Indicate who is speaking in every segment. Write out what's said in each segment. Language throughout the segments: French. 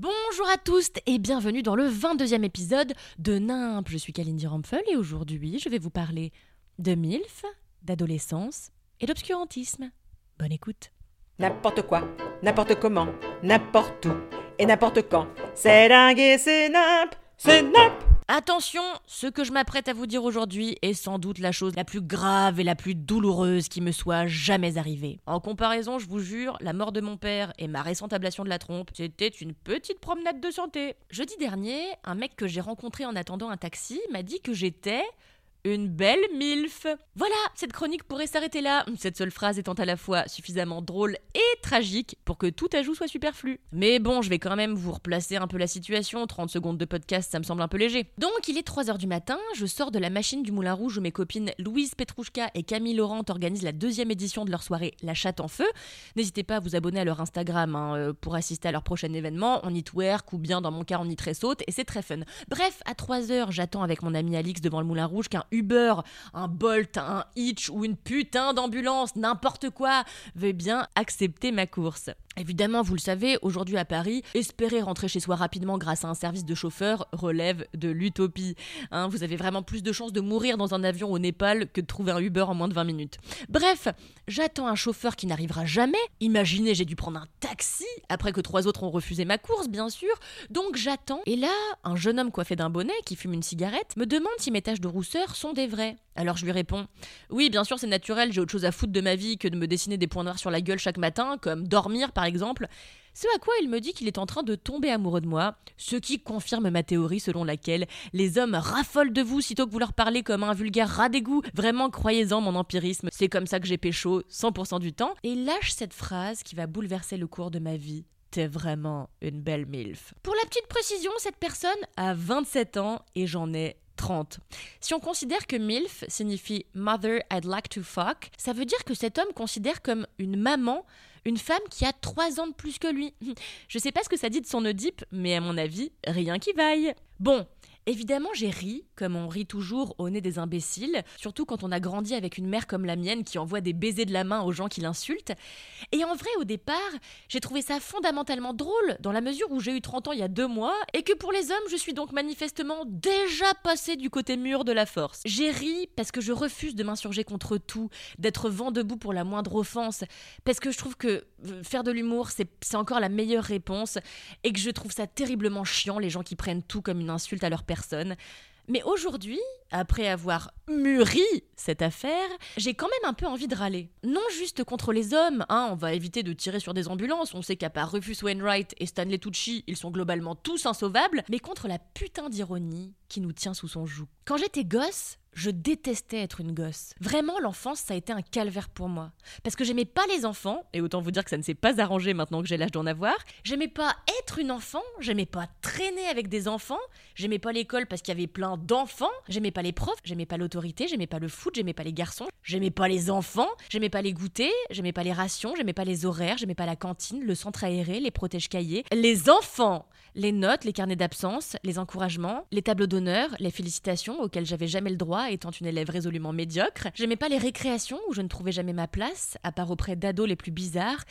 Speaker 1: Bonjour à tous et bienvenue dans le 22e épisode de NIMP. Je suis Kalindi Rampfel et aujourd'hui je vais vous parler de MILF, d'adolescence et d'obscurantisme. Bonne écoute.
Speaker 2: N'importe quoi, n'importe comment, n'importe où et n'importe quand. C'est dingue et c'est nimp, c'est nimp.
Speaker 1: Attention, ce que je m'apprête à vous dire aujourd'hui est sans doute la chose la plus grave et la plus douloureuse qui me soit jamais arrivée. En comparaison, je vous jure, la mort de mon père et ma récente ablation de la trompe, c'était une petite promenade de santé. Jeudi dernier, un mec que j'ai rencontré en attendant un taxi m'a dit que j'étais une belle MILF. Voilà, cette chronique pourrait s'arrêter là, cette seule phrase étant à la fois suffisamment drôle et tragique pour que tout ajout soit superflu. Mais bon, je vais quand même vous replacer un peu la situation, 30 secondes de podcast, ça me semble un peu léger. Donc, il est 3h du matin, je sors de la machine du Moulin Rouge où mes copines Louise Petrouchka et Camille Laurent organisent la deuxième édition de leur soirée La Chatte en Feu. N'hésitez pas à vous abonner à leur Instagram hein, euh, pour assister à leur prochain événement. On y twerk ou bien dans mon cas on y saute et c'est très fun. Bref, à 3h, j'attends avec mon ami Alix devant le Moulin Rouge qu'un Uber, un Bolt, un Hitch ou une putain d'ambulance, n'importe quoi, veuille bien accepter ma course. Évidemment, vous le savez, aujourd'hui à Paris, espérer rentrer chez soi rapidement grâce à un service de chauffeur relève de l'utopie. Hein, vous avez vraiment plus de chances de mourir dans un avion au Népal que de trouver un Uber en moins de 20 minutes. Bref, j'attends un chauffeur qui n'arrivera jamais. Imaginez, j'ai dû prendre un taxi après que trois autres ont refusé ma course, bien sûr. Donc j'attends. Et là, un jeune homme coiffé d'un bonnet qui fume une cigarette me demande si mes taches de rousseur sont des vraies. Alors je lui réponds Oui, bien sûr, c'est naturel, j'ai autre chose à foutre de ma vie que de me dessiner des points noirs sur la gueule chaque matin, comme dormir par exemple. Ce à quoi il me dit qu'il est en train de tomber amoureux de moi, ce qui confirme ma théorie selon laquelle les hommes raffolent de vous sitôt que vous leur parlez comme un vulgaire rat d'égout. Vraiment, croyez-en mon empirisme, c'est comme ça que j'ai pécho 100% du temps. Et lâche cette phrase qui va bouleverser le cours de ma vie. T'es vraiment une belle MILF. Pour la petite précision, cette personne a 27 ans et j'en ai 30. Si on considère que MILF signifie Mother I'd Like to Fuck, ça veut dire que cet homme considère comme une maman une femme qui a 3 ans de plus que lui. Je sais pas ce que ça dit de son Oedipe, mais à mon avis, rien qui vaille. Bon, Évidemment, j'ai ri, comme on rit toujours au nez des imbéciles, surtout quand on a grandi avec une mère comme la mienne qui envoie des baisers de la main aux gens qui l'insultent. Et en vrai, au départ, j'ai trouvé ça fondamentalement drôle, dans la mesure où j'ai eu 30 ans il y a deux mois, et que pour les hommes, je suis donc manifestement déjà passé du côté mûr de la force. J'ai ri parce que je refuse de m'insurger contre tout, d'être vent debout pour la moindre offense, parce que je trouve que euh, faire de l'humour, c'est encore la meilleure réponse, et que je trouve ça terriblement chiant, les gens qui prennent tout comme une insulte à leur personne. Mais aujourd'hui, après avoir mûri cette affaire, j'ai quand même un peu envie de râler. Non juste contre les hommes, hein, on va éviter de tirer sur des ambulances, on sait qu'à part Rufus Wainwright et Stanley Tucci, ils sont globalement tous insauvables, mais contre la putain d'ironie qui nous tient sous son joug. Quand j'étais gosse, je détestais être une gosse. Vraiment, l'enfance, ça a été un calvaire pour moi. Parce que j'aimais pas les enfants, et autant vous dire que ça ne s'est pas arrangé maintenant que j'ai l'âge d'en avoir. J'aimais pas être une enfant, j'aimais pas traîner avec des enfants, j'aimais pas l'école parce qu'il y avait plein d'enfants, j'aimais pas les profs, j'aimais pas l'autorité, j'aimais pas le foot, j'aimais pas les garçons, j'aimais pas les enfants, j'aimais pas les goûters, j'aimais pas les rations, j'aimais pas les horaires, j'aimais pas la cantine, le centre aéré, les protèges cahiers. Les enfants les notes, les carnets d'absence, les encouragements, les tableaux d'honneur, les félicitations auxquelles j'avais jamais le droit étant une élève résolument médiocre. J'aimais pas les récréations où je ne trouvais jamais ma place, à part auprès d'ados les plus bizarres.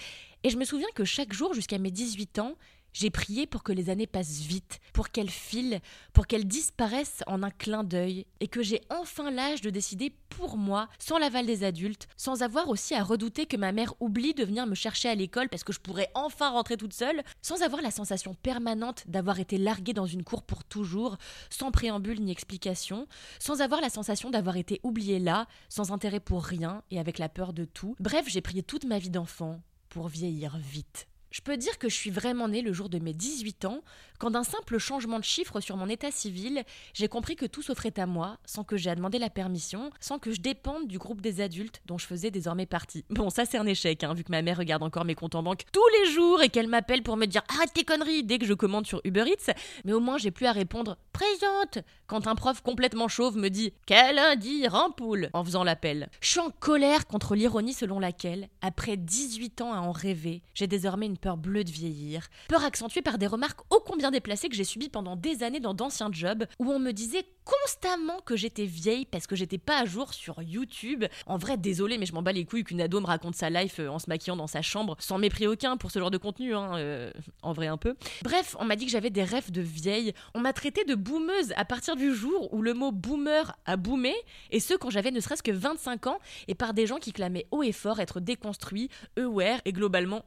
Speaker 1: Et je me souviens que chaque jour jusqu'à mes 18 ans, J'ai prié pour que les années passent vite, pour qu'elles filent, pour qu'elles disparaissent en un clin d'œil, et que j'ai enfin l'âge de décider pour moi, sans l'aval des adultes, sans avoir aussi à redouter que ma mère oublie de venir me chercher à l'école parce que je pourrais enfin rentrer toute seule, sans avoir la sensation permanente d'avoir été larguée dans une cour pour toujours, sans préambule ni explication, sans avoir la sensation d'avoir été oubliée là, sans intérêt pour rien et avec la peur de tout. Bref, j'ai prié toute ma vie d'enfant pour vieillir vite. Je peux dire que je suis vraiment née le jour de mes 18 ans, quand d'un simple changement de chiffre sur mon état civil, j'ai compris que tout s'offrait à moi, sans que j'aie à demander la permission, sans que je dépende du groupe des adultes dont je faisais désormais partie. Bon, ça c'est un échec, hein, vu que ma mère regarde encore mes comptes en banque tous les jours et qu'elle m'appelle pour me dire arrête tes conneries dès que je commande sur Uber Eats, mais au moins j'ai plus à répondre présente quand un prof complètement chauve me dit quel lundi poule en faisant l'appel. Je suis en colère contre l'ironie selon laquelle, après 18 ans à en rêver, j'ai désormais une peur bleue de vieillir, peur accentuée par des remarques ô combien déplacées que j'ai subies pendant des années dans d'anciens jobs où on me disait constamment que j'étais vieille parce que j'étais pas à jour sur YouTube. En vrai, désolé, mais je m'en bats les couilles qu'une ado me raconte sa life euh, en se maquillant dans sa chambre, sans mépris aucun pour ce genre de contenu, hein, euh, en vrai un peu. Bref, on m'a dit que j'avais des rêves de vieille. On m'a traité de boomeuse à partir du jour où le mot boomer a boomé, et ce quand j'avais ne serait-ce que 25 ans, et par des gens qui clamaient haut et fort être déconstruits, aware et globalement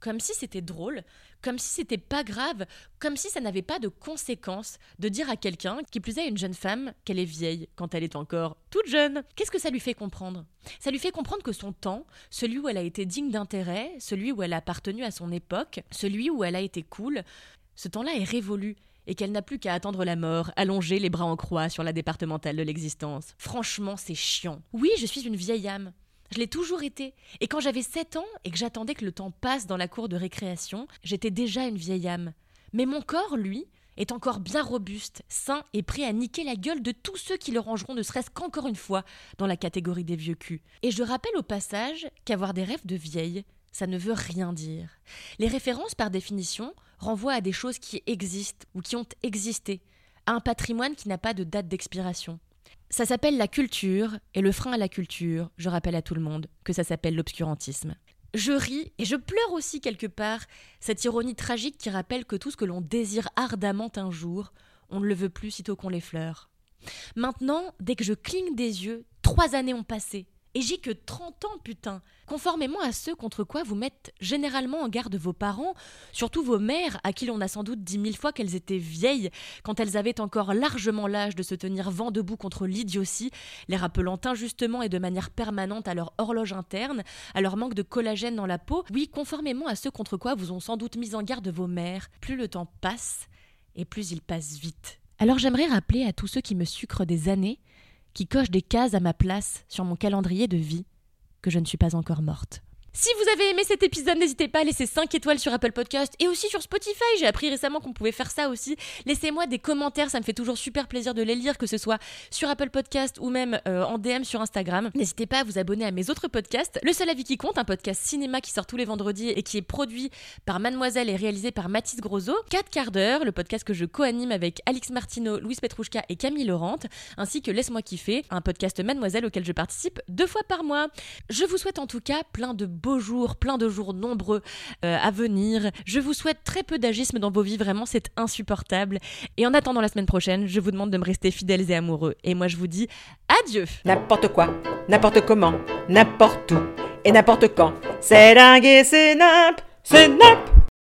Speaker 1: Comme si c'était drôle, comme si c'était pas grave, comme si ça n'avait pas de conséquences de dire à quelqu'un, qui plus est une jeune femme, qu'elle est vieille quand elle est encore toute jeune. Qu'est-ce que ça lui fait comprendre? Ça lui fait comprendre que son temps, celui où elle a été digne d'intérêt, celui où elle a appartenu à son époque, celui où elle a été cool, ce temps-là est révolu et qu'elle n'a plus qu'à attendre la mort, allonger les bras en croix sur la départementale de l'existence. Franchement, c'est chiant. Oui, je suis une vieille âme, je l'ai toujours été. Et quand j'avais 7 ans et que j'attendais que le temps passe dans la cour de récréation, j'étais déjà une vieille âme. Mais mon corps, lui, est encore bien robuste, sain et prêt à niquer la gueule de tous ceux qui le rangeront ne serait-ce qu'encore une fois dans la catégorie des vieux culs. Et je rappelle au passage qu'avoir des rêves de vieille, ça ne veut rien dire. Les références, par définition, renvoient à des choses qui existent ou qui ont existé, à un patrimoine qui n'a pas de date d'expiration. Ça s'appelle la culture, et le frein à la culture, je rappelle à tout le monde que ça s'appelle l'obscurantisme. Je ris et je pleure aussi quelque part, cette ironie tragique qui rappelle que tout ce que l'on désire ardemment un jour, on ne le veut plus sitôt qu'on l'effleure. Maintenant, dès que je cligne des yeux, trois années ont passé, et j'ai que 30 ans, putain. Conformément à ce contre quoi vous mettez généralement en garde vos parents, surtout vos mères, à qui l'on a sans doute dit mille fois qu'elles étaient vieilles, quand elles avaient encore largement l'âge de se tenir vent debout contre l'idiotie, les rappelant injustement et de manière permanente à leur horloge interne, à leur manque de collagène dans la peau, oui, conformément à ce contre quoi vous ont sans doute mis en garde vos mères, plus le temps passe, et plus il passe vite. Alors j'aimerais rappeler à tous ceux qui me sucrent des années qui coche des cases à ma place sur mon calendrier de vie que je ne suis pas encore morte. Si vous avez aimé cet épisode, n'hésitez pas à laisser 5 étoiles sur Apple Podcast et aussi sur Spotify. J'ai appris récemment qu'on pouvait faire ça aussi. Laissez-moi des commentaires, ça me fait toujours super plaisir de les lire, que ce soit sur Apple Podcast ou même euh, en DM sur Instagram. N'hésitez pas à vous abonner à mes autres podcasts. Le seul avis qui compte, un podcast cinéma qui sort tous les vendredis et qui est produit par Mademoiselle et réalisé par Mathis Grosot. 4 quarts d'heure, le podcast que je co-anime avec Alix Martino, Louise Petrouchka et Camille Laurent, ainsi que Laisse-moi kiffer, un podcast Mademoiselle auquel je participe deux fois par mois. Je vous souhaite en tout cas plein de beaux jours, plein de jours nombreux euh, à venir. Je vous souhaite très peu d'agisme dans vos vies, vraiment c'est insupportable. Et en attendant la semaine prochaine, je vous demande de me rester fidèles et amoureux. Et moi je vous dis adieu.
Speaker 2: N'importe quoi, n'importe comment, n'importe où et n'importe quand. C'est dingue et c'est nimp, c'est nimp.